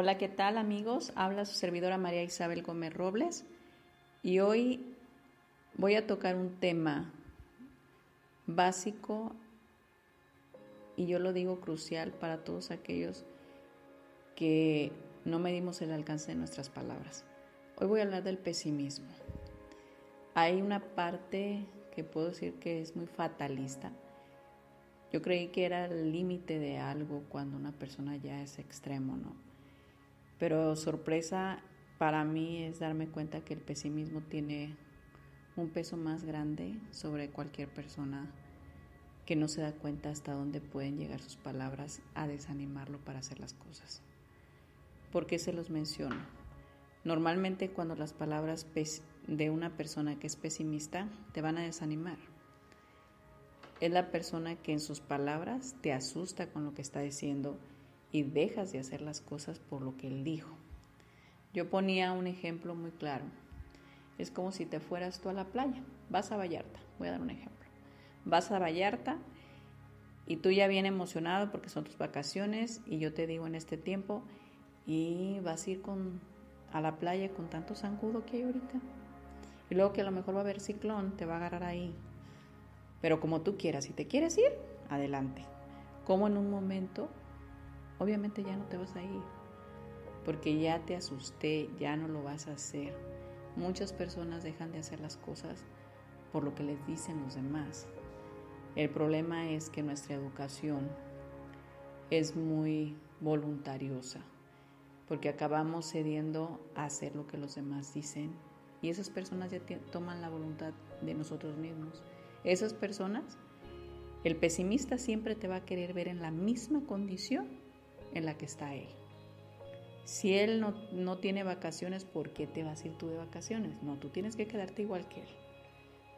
Hola, ¿qué tal amigos? Habla su servidora María Isabel Gómez Robles y hoy voy a tocar un tema básico y yo lo digo crucial para todos aquellos que no medimos el alcance de nuestras palabras. Hoy voy a hablar del pesimismo. Hay una parte que puedo decir que es muy fatalista. Yo creí que era el límite de algo cuando una persona ya es extremo, ¿no? Pero sorpresa para mí es darme cuenta que el pesimismo tiene un peso más grande sobre cualquier persona que no se da cuenta hasta dónde pueden llegar sus palabras a desanimarlo para hacer las cosas. ¿Por qué se los menciono? Normalmente cuando las palabras de una persona que es pesimista te van a desanimar. Es la persona que en sus palabras te asusta con lo que está diciendo y dejas de hacer las cosas por lo que él dijo. Yo ponía un ejemplo muy claro. Es como si te fueras tú a la playa, vas a Vallarta, voy a dar un ejemplo. Vas a Vallarta y tú ya bien emocionado porque son tus vacaciones y yo te digo en este tiempo y vas a ir con, a la playa con tanto zancudo que hay ahorita. Y luego que a lo mejor va a haber ciclón, te va a agarrar ahí. Pero como tú quieras, si te quieres ir, adelante. Como en un momento obviamente ya no te vas a ir, porque ya te asusté, ya no lo vas a hacer. Muchas personas dejan de hacer las cosas por lo que les dicen los demás. El problema es que nuestra educación es muy voluntariosa, porque acabamos cediendo a hacer lo que los demás dicen y esas personas ya toman la voluntad de nosotros mismos. Esas personas, el pesimista siempre te va a querer ver en la misma condición en la que está él. Si él no, tiene vacaciones, ¿por qué te vas a ir tú de vacaciones? No, tú tienes que quedarte igual que él.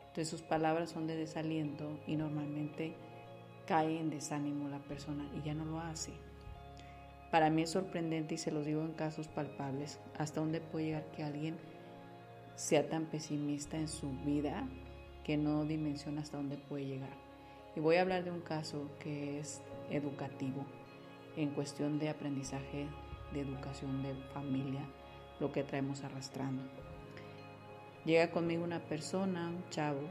Entonces sus palabras son de desaliento y normalmente cae en desánimo la persona y ya no lo hace. Para mí es sorprendente y se los digo en casos palpables, hasta dónde puede llegar que alguien sea tan pesimista en su vida que no dimensiona hasta dónde puede llegar. Y voy a hablar de un caso que es educativo en cuestión de aprendizaje, de educación, de familia, lo que traemos arrastrando. Llega conmigo una persona, un chavo,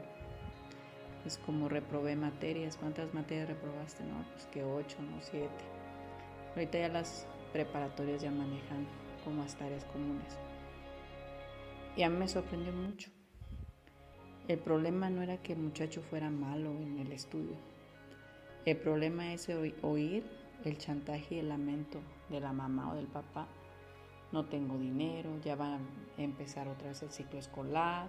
es como reprobé materias. ¿Cuántas materias reprobaste? No, pues que ocho, no siete. Ahorita ya las preparatorias ya manejan como hasta áreas comunes. Y a mí me sorprendió mucho. El problema no era que el muchacho fuera malo en el estudio. El problema es oír el chantaje y el lamento de la mamá o del papá. No tengo dinero, ya va a empezar otra vez el ciclo escolar,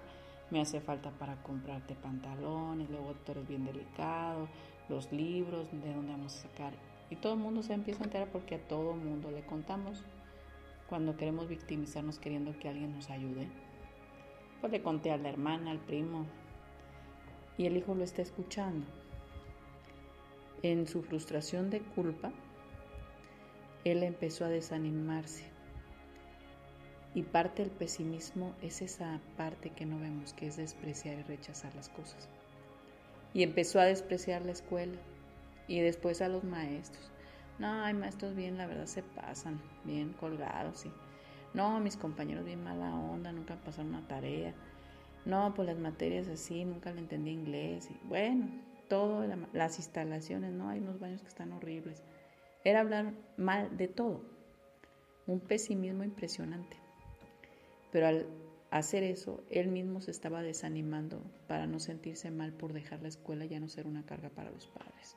me hace falta para comprarte pantalones, luego tú eres bien delicado, los libros, de dónde vamos a sacar. Y todo el mundo se empieza a enterar porque a todo el mundo le contamos cuando queremos victimizarnos queriendo que alguien nos ayude. Pues le conté a la hermana, al primo, y el hijo lo está escuchando en su frustración de culpa, él empezó a desanimarse. Y parte del pesimismo es esa parte que no vemos, que es despreciar y rechazar las cosas. Y empezó a despreciar la escuela y después a los maestros. No, hay maestros bien, la verdad se pasan, bien colgados. Y, no, mis compañeros bien mala onda, nunca pasaron una tarea. No, pues las materias así, nunca le entendí inglés. Y bueno, todo, las instalaciones, ¿no? Hay unos baños que están horribles. Era hablar mal de todo. Un pesimismo impresionante. Pero al hacer eso, él mismo se estaba desanimando para no sentirse mal por dejar la escuela y ya no ser una carga para los padres.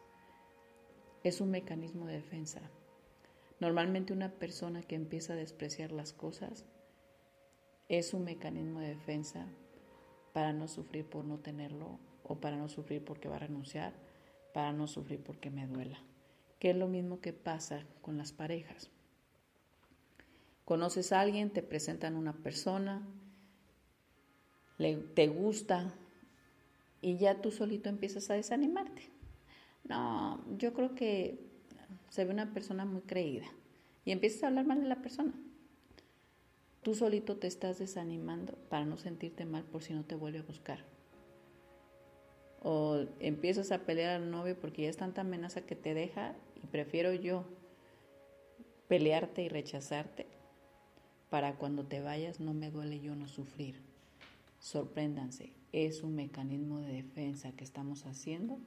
Es un mecanismo de defensa. Normalmente una persona que empieza a despreciar las cosas es un mecanismo de defensa para no sufrir por no tenerlo o para no sufrir porque va a renunciar, para no sufrir porque me duela. Que es lo mismo que pasa con las parejas. Conoces a alguien, te presentan una persona, le, te gusta y ya tú solito empiezas a desanimarte. No, yo creo que se ve una persona muy creída y empiezas a hablar mal de la persona. Tú solito te estás desanimando para no sentirte mal por si no te vuelve a buscar. O empiezas a pelear al novio porque ya es tanta amenaza que te deja y prefiero yo pelearte y rechazarte para cuando te vayas no me duele yo no sufrir. Sorpréndanse, es un mecanismo de defensa que estamos haciendo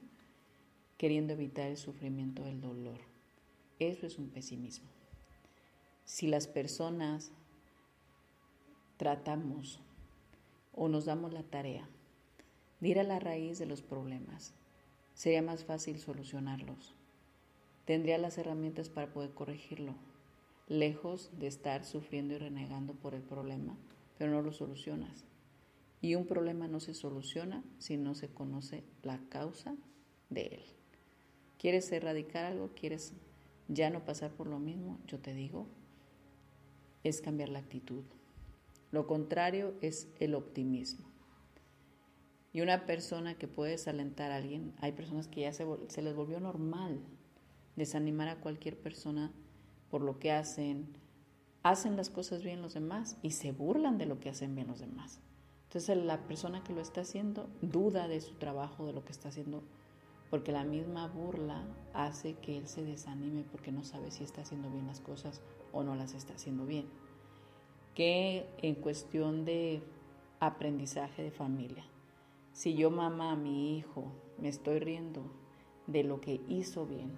queriendo evitar el sufrimiento del dolor. Eso es un pesimismo. Si las personas tratamos o nos damos la tarea de ir a la raíz de los problemas, sería más fácil solucionarlos. Tendría las herramientas para poder corregirlo, lejos de estar sufriendo y renegando por el problema, pero no lo solucionas. Y un problema no se soluciona si no se conoce la causa de él. ¿Quieres erradicar algo? ¿Quieres ya no pasar por lo mismo? Yo te digo, es cambiar la actitud. Lo contrario es el optimismo. Y una persona que puede desalentar a alguien, hay personas que ya se, les volvió normal desanimar a cualquier persona por lo que hacen, hacen las cosas bien los demás y se burlan de lo que hacen bien los demás. Entonces la persona que lo está haciendo duda de su trabajo, de lo que está haciendo, porque la misma burla hace que él se desanime porque no sabe si está haciendo bien las cosas o no las está haciendo bien. Que en cuestión de aprendizaje de familia, si yo mamá a mi hijo me estoy riendo de lo que hizo bien,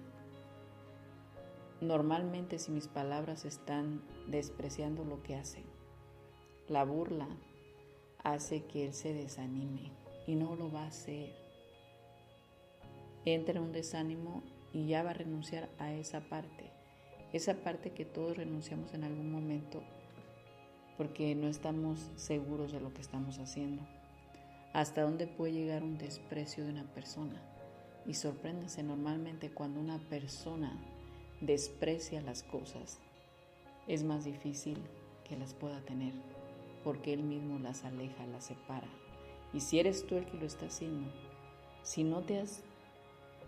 Normalmente si mis palabras están despreciando lo que hace, la burla hace que él se desanime y no lo va a hacer. Entra en un desánimo y ya va a renunciar a esa parte, esa parte que todos renunciamos en algún momento porque no estamos seguros de lo que estamos haciendo. ¿Hasta dónde puede llegar un desprecio de una persona? Y sorpréndase normalmente cuando una persona desprecia las cosas, es más difícil que las pueda tener, porque él mismo las aleja, las separa. Y si eres tú el que lo está haciendo, si no te has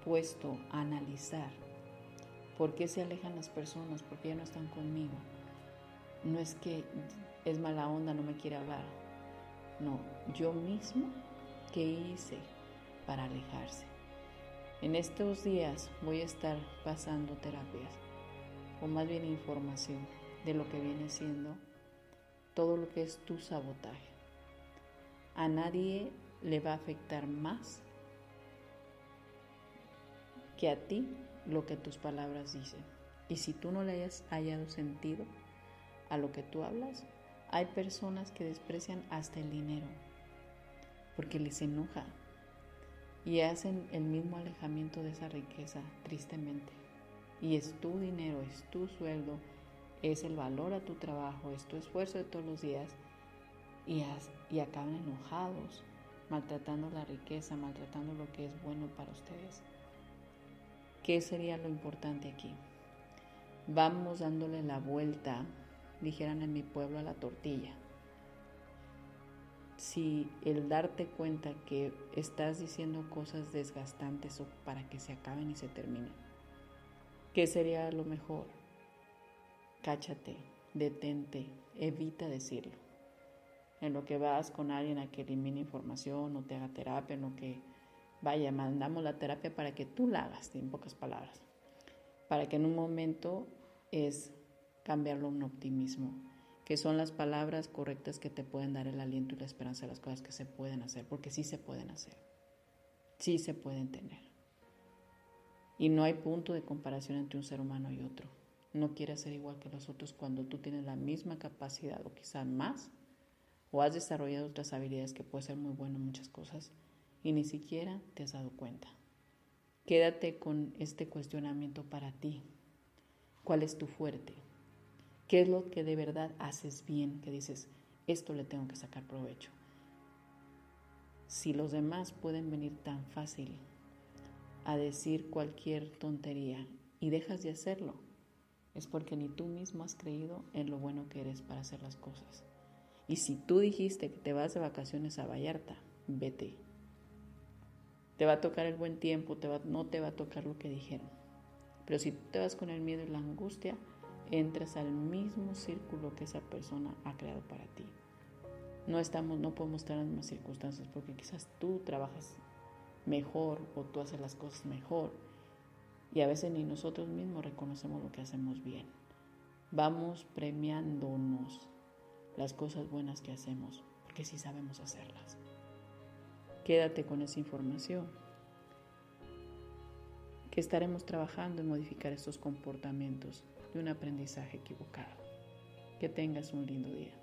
puesto a analizar por qué se alejan las personas, por qué ya no están conmigo, no es que es mala onda, no me quiere hablar. No, yo mismo, ¿qué hice para alejarse? En estos días voy a estar pasando terapias, o más bien información de lo que viene siendo todo lo que es tu sabotaje. A nadie le va a afectar más que a ti lo que tus palabras dicen. Y si tú no le hayas hallado sentido a lo que tú hablas, hay personas que desprecian hasta el dinero porque les enoja y hacen el mismo alejamiento de esa riqueza, tristemente. Y es tu dinero, es tu sueldo, es el valor a tu trabajo, es tu esfuerzo de todos los días y, y acaban enojados, maltratando la riqueza, maltratando lo que es bueno para ustedes. ¿Qué sería lo importante aquí? Vamos dándole la vuelta, dijeran en mi pueblo, a la tortilla si el darte cuenta que estás diciendo cosas desgastantes o para que se acaben y se terminen, ¿qué sería lo mejor? Cáchate, detente, evita decirlo. En lo que vas con alguien a que elimine información o te haga terapia, en lo que vaya, mandamos la terapia para que tú la hagas, en pocas palabras, para que en un momento es cambiarlo a un optimismo que son las palabras correctas que te pueden dar el aliento y la esperanza de las cosas que se pueden hacer, porque sí se pueden hacer, sí se pueden tener. Y no hay punto de comparación entre un ser humano y otro. No quieres ser igual que los otros cuando tú tienes la misma capacidad o quizás más, o has desarrollado otras habilidades que puede ser muy bueno en muchas cosas y ni siquiera te has dado cuenta. Quédate con este cuestionamiento para ti. ¿Cuál es tu fuerte? ¿Qué es lo que de verdad haces bien? Que dices, esto le tengo que sacar provecho. Si los demás pueden venir tan fácil a decir cualquier tontería y dejas de hacerlo, es porque ni tú mismo has creído en lo bueno que eres para hacer las cosas. Y si tú dijiste que te vas de vacaciones a Vallarta, vete. Te va a tocar el buen tiempo, no te va a tocar lo que dijeron. Pero si tú te vas con el miedo y la angustia, entras al mismo círculo que esa persona ha creado para ti. No estamos, no podemos estar en las mismas circunstancias porque quizás tú trabajas mejor o tú haces las cosas mejor y a veces ni nosotros mismos reconocemos lo que hacemos bien. Vamos premiándonos las cosas buenas que hacemos porque sí sabemos hacerlas. Quédate con esa información que estaremos trabajando en modificar estos comportamientos de un aprendizaje equivocado. Que tengas un lindo día.